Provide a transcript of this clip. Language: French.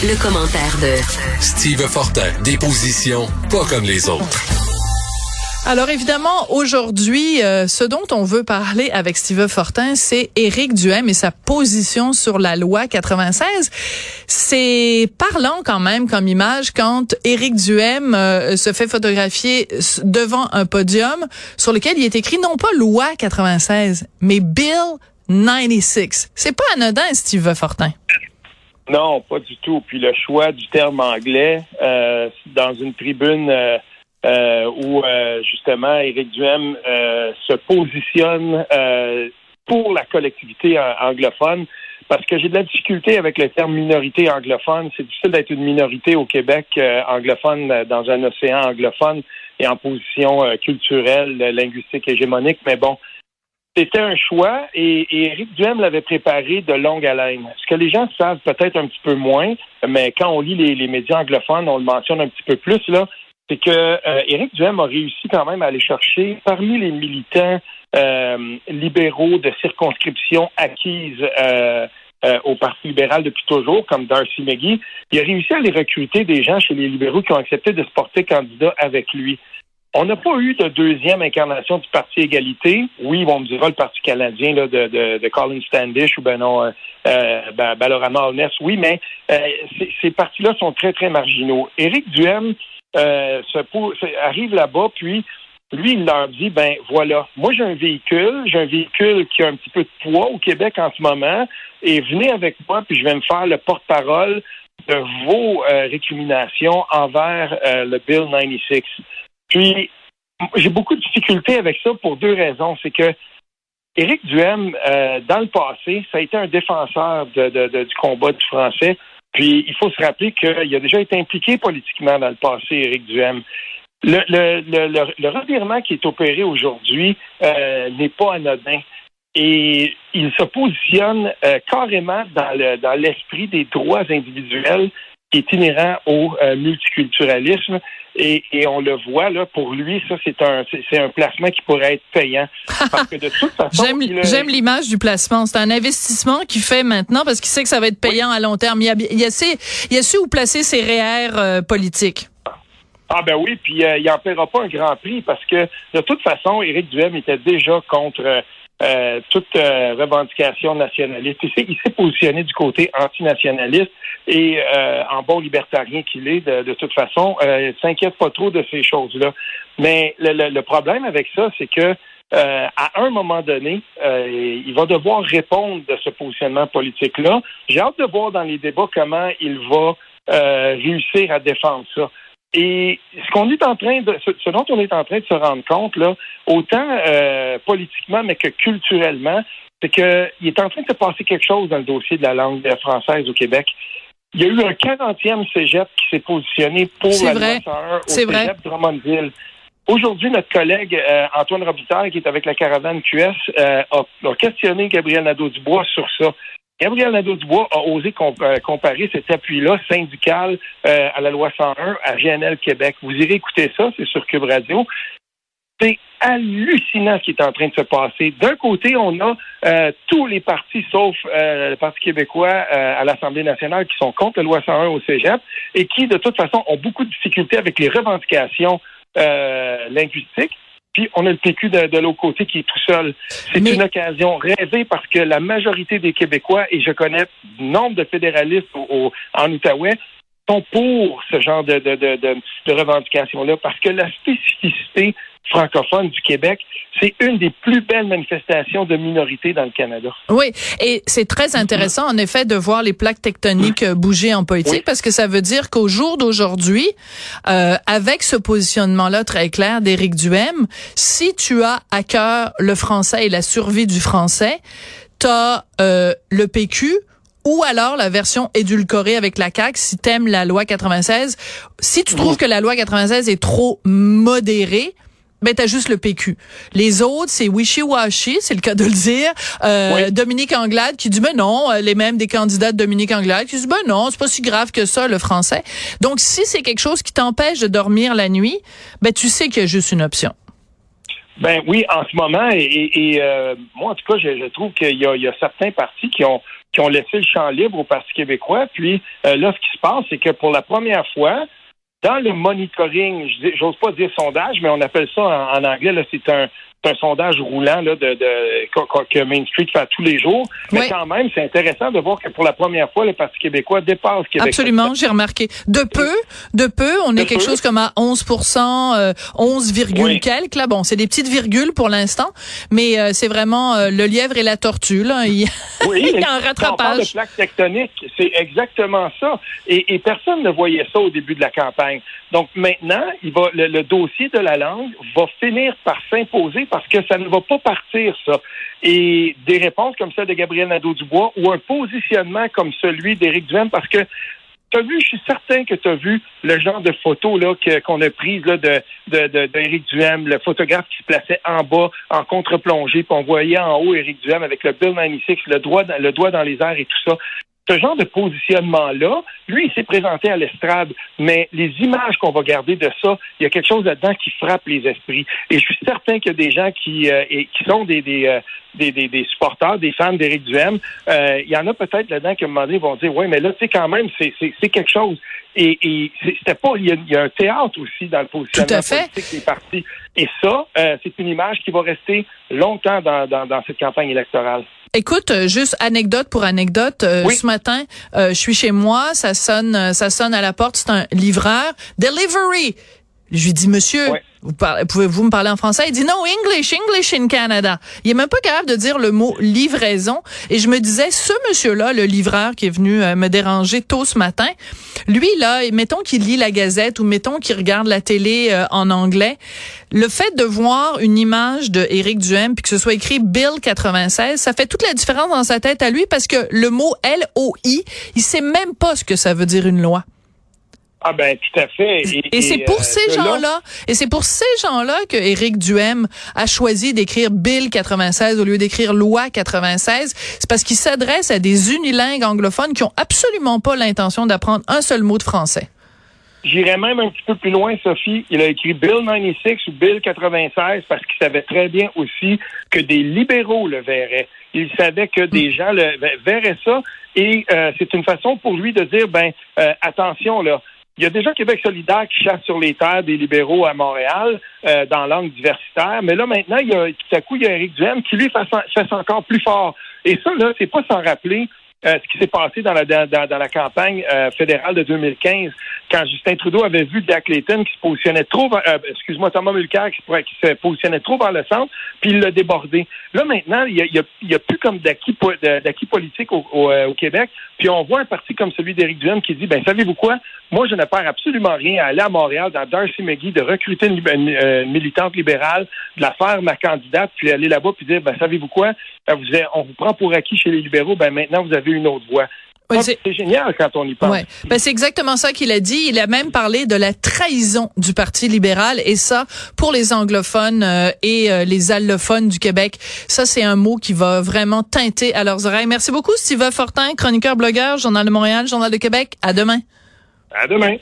Le commentaire de Steve Fortin, des positions pas comme les autres. Alors évidemment, aujourd'hui, euh, ce dont on veut parler avec Steve Fortin, c'est Éric Duhem et sa position sur la loi 96. C'est parlant quand même comme image quand Éric Duhem euh, se fait photographier devant un podium sur lequel il est écrit non pas loi 96, mais Bill 96. C'est pas anodin, Steve Fortin. Non, pas du tout. Puis le choix du terme anglais euh, dans une tribune euh, euh, où justement Éric Duhem se positionne pour la collectivité anglophone, parce que j'ai de la difficulté avec le terme minorité anglophone. C'est difficile d'être une minorité au Québec anglophone dans un océan anglophone et en position culturelle, linguistique, hégémonique. Mais bon, c'était un choix et, et Éric Duhem l'avait préparé de longue haleine. Ce que les gens savent peut-être un petit peu moins, mais quand on lit les, médias anglophones, on le mentionne un petit peu plus, là, c'est que euh, Éric a réussi quand même à aller chercher parmi les militants euh, libéraux de circonscription acquises euh, au Parti libéral depuis toujours, comme Darcy McGee, il a réussi à aller recruter des gens chez les libéraux qui ont accepté de se porter candidat avec lui. On n'a pas eu de deuxième incarnation du Parti Égalité. Oui, on me dira le Parti canadien là, de, de, de Colin Standish ou ben non, euh, euh ben, Balorama oui, mais euh, ces partis-là sont très, très marginaux. Éric Duhem euh, arrive là-bas, puis lui, il leur dit, ben voilà, moi j'ai un véhicule, j'ai un véhicule qui a un petit peu de poids au Québec en ce moment, et venez avec moi, puis je vais me faire le porte-parole de vos récriminations envers le Bill 96. Puis, j'ai beaucoup de difficultés avec ça pour deux raisons. C'est que Éric Duhem, euh, dans le passé, ça a été un défenseur du combat du français. Puis, il faut se rappeler qu'il a déjà été impliqué politiquement dans le passé, Éric Duhem. Le, le, revirement qui est opéré aujourd'hui euh, n'est pas anodin. Et il se positionne euh, carrément dans l'esprit des droits individuels qui est inhérent au multiculturalisme. Et, on le voit là pour lui ça c'est un c'est un placement qui pourrait être payant. Parce que de toute façon j'aime l'image du placement. C'est un investissement qu'il fait maintenant parce qu'il sait que ça va être payant à long terme. Il a il a, il a su où placer ses REER euh, politiques ah ben oui, puis euh, il n'en paiera pas un grand prix parce que de toute façon, Éric Duhem était déjà contre euh, toute revendication nationaliste. Il s'est positionné du côté antinationaliste et euh, en bon libertarien qu'il est, de, toute façon, euh, s'inquiète pas trop de ces choses-là. Mais le, problème avec ça, c'est que euh, à un moment donné, euh, il va devoir répondre de ce positionnement politique-là. J'ai hâte de voir dans les débats comment il va réussir à défendre ça. Et ce qu'on est en train de, ce, dont on est en train de se rendre compte là, autant politiquement mais que culturellement, c'est qu'il est en train de se passer quelque chose dans le dossier de la langue française au Québec. Il y a eu un 40e cégep qui s'est positionné pour la vrai. au cégep vrai. Drummondville. Aujourd'hui, notre collègue euh, Antoine Robitaille, qui est avec la caravane QS, euh, a, questionné Gabriel Nadeau-Dubois sur ça. Gabriel Nadeau-Dubois a osé euh, comparer cet appui-là syndical à la loi 101 à GNL Québec. Vous irez écouter ça, c'est sur Cube Radio. C'est hallucinant ce qui est en train de se passer. D'un côté, on a euh, tous les partis, sauf euh, le Parti québécois euh, à l'Assemblée nationale, qui sont contre la loi 101 au Cégep et qui, de toute façon, ont beaucoup de difficultés avec les revendications linguistiques. Puis on a le PQ de, l'autre côté qui est tout seul. C'est une occasion rêvée parce que la majorité des Québécois, et je connais nombre de fédéralistes en Outaouais, sont pour ce genre de, de, de, de revendications-là parce que la spécificité francophone du Québec, c'est une des plus belles manifestations de minorité dans le Canada. Oui, et c'est très intéressant en effet de voir les plaques tectoniques bouger en politique parce que ça veut dire qu'au jour d'aujourd'hui, euh, avec ce positionnement-là très clair d'Éric Duhem, si tu as à cœur le français et la survie du français, tu as euh, le PQ ou alors la version édulcorée avec la CAQ si t'aimes la loi 96. Si tu trouves que la loi 96 est trop modérée, ben t'as juste le PQ. Les autres, c'est wishy-washy, c'est le cas de le dire. Euh, Dominique Anglade qui dit ben non, euh, les mêmes des candidats de Dominique Anglade qui disent ben non, c'est pas si grave que ça le français. Donc si c'est quelque chose qui t'empêche de dormir la nuit, ben tu sais qu'il y a juste une option. Ben oui, en ce moment, et, euh, moi en tout cas, je, trouve qu'il y, y a, certains partis qui ont qui ont laissé le champ libre au Parti québécois. Puis là, ce qui se passe, c'est que pour la première fois, dans le monitoring, j'ose pas dire sondage, mais on appelle ça en, anglais, c'est un, un sondage roulant là, de, de, que Main Street fait tous les jours. Mais quand même, c'est intéressant de voir que pour la première fois, le Parti québécois dépasse Québec. Absolument, j'ai remarqué. De peu, de peu, on est quelque chose comme à 11% euh, 11, quelques. Là, bon, c'est des petites virgules pour l'instant, mais euh, c'est vraiment euh, le lièvre et la tortue. Là. Il, oui, il y a un rattrapage. On parle de plaque tectonique, c'est exactement ça. Et, et, personne ne voyait ça au début de la campagne. Donc maintenant, le, dossier de la langue va finir par s'imposer parce que ça ne va pas partir, ça. Et des réponses comme celle de Gabriel Nadeau-Dubois ou un positionnement comme celui d'Éric Duhem, parce que tu as vu, je suis certain que tu as vu le genre de photos là qu'on a prises là, de, d'Éric Duhem, le photographe qui se plaçait en bas, en contre-plongée, puis on voyait en haut Éric Duhem avec le Bill 96, le doigt, le doigt dans les airs et tout ça ce genre de positionnement-là, lui, il s'est présenté à l'estrade, mais les images qu'on va garder de ça, il y a quelque chose là-dedans qui frappe les esprits. Et je suis certain qu'il y a des gens qui, euh, qui sont des, des, euh, des, des, supporters, des fans d'Éric Duhem. Euh, il y en a peut-être là-dedans qui, à un moment donné, vont dire, oui, mais là, tu sais, quand même, c'est quelque chose. Et, et c'était pas, il y, a, un théâtre aussi dans le positionnement politique des partis. Et ça, c'est une image qui va rester longtemps dans, dans, dans cette campagne électorale. Écoute, euh, juste anecdote pour anecdote. Euh, ce matin, euh, je suis chez moi, ça sonne, ça sonne à la porte. C'est un livreur. Delivery. Je lui dis, monsieur, vous pouvez-vous me parler en français? Il dit non, English, English in Canada. Il est même pas capable de dire le mot livraison. Et je me disais, ce monsieur-là, le livreur qui est venu euh, me déranger tôt ce matin, lui, là, mettons qu'il lit la Gazette ou mettons qu'il regarde la télé euh, en anglais, le fait de voir une image de Éric Duhem puis que ce soit écrit Bill 96, ça fait toute la différence dans sa tête à lui parce que le mot L-O-I, il sait même pas ce que ça veut dire une loi. Ah ben tout à fait. Et, c'est pour euh, ces gens-là, et c'est pour ces gens-là que Éric Duhem a choisi d'écrire Bill 96 au lieu d'écrire Loi 96. C'est parce qu'il s'adresse à des unilingues anglophones qui ont absolument pas l'intention d'apprendre un seul mot de français. J'irais même un petit peu plus loin, Sophie. Il a écrit Bill 96 ou Bill 96 parce qu'il savait très bien aussi que des libéraux le verraient. Il savait que des mm. gens le verraient ça et euh, c'est une façon pour lui de dire ben euh, attention là il y a déjà Québec solidaire qui chasse sur les terres des libéraux à Montréal euh, dans l'angle diversitaire, mais là maintenant, il y a, tout à coup, il y a Éric Duhem qui lui fait encore plus fort. Et ça, là, c'est pas sans rappeler euh, ce qui s'est passé dans la, dans, la campagne euh, fédérale de 2015, quand Justin Trudeau avait vu Jack Layton qui se positionnait trop, euh, excuse-moi, Thomas Mulcair qui, se positionnait trop vers le centre, puis il l'a débordé. Là, maintenant, il y a, y a, plus comme d'acquis politique au, au, Québec, puis on voit un parti comme celui d'Éric Duhem qui dit, ben savez-vous quoi, moi, je ne perds absolument rien à aller à Montréal, dans Darcy McGee, de recruter une, militante libérale, de la faire ma candidate, puis aller là-bas, puis dire, ben savez-vous quoi, vous, on vous prend pour acquis chez les libéraux, ben maintenant, vous avez une autre c'est génial quand on y pense. Ouais. Ben, c'est exactement ça qu'il a dit. Il a même parlé de la trahison du Parti libéral et ça, pour les anglophones euh, et euh, les allophones du Québec, ça c'est un mot qui va vraiment teinter à leurs oreilles. Merci beaucoup, Steve Fortin, chroniqueur, blogueur, Journal de Montréal, Journal de Québec. À demain. À demain.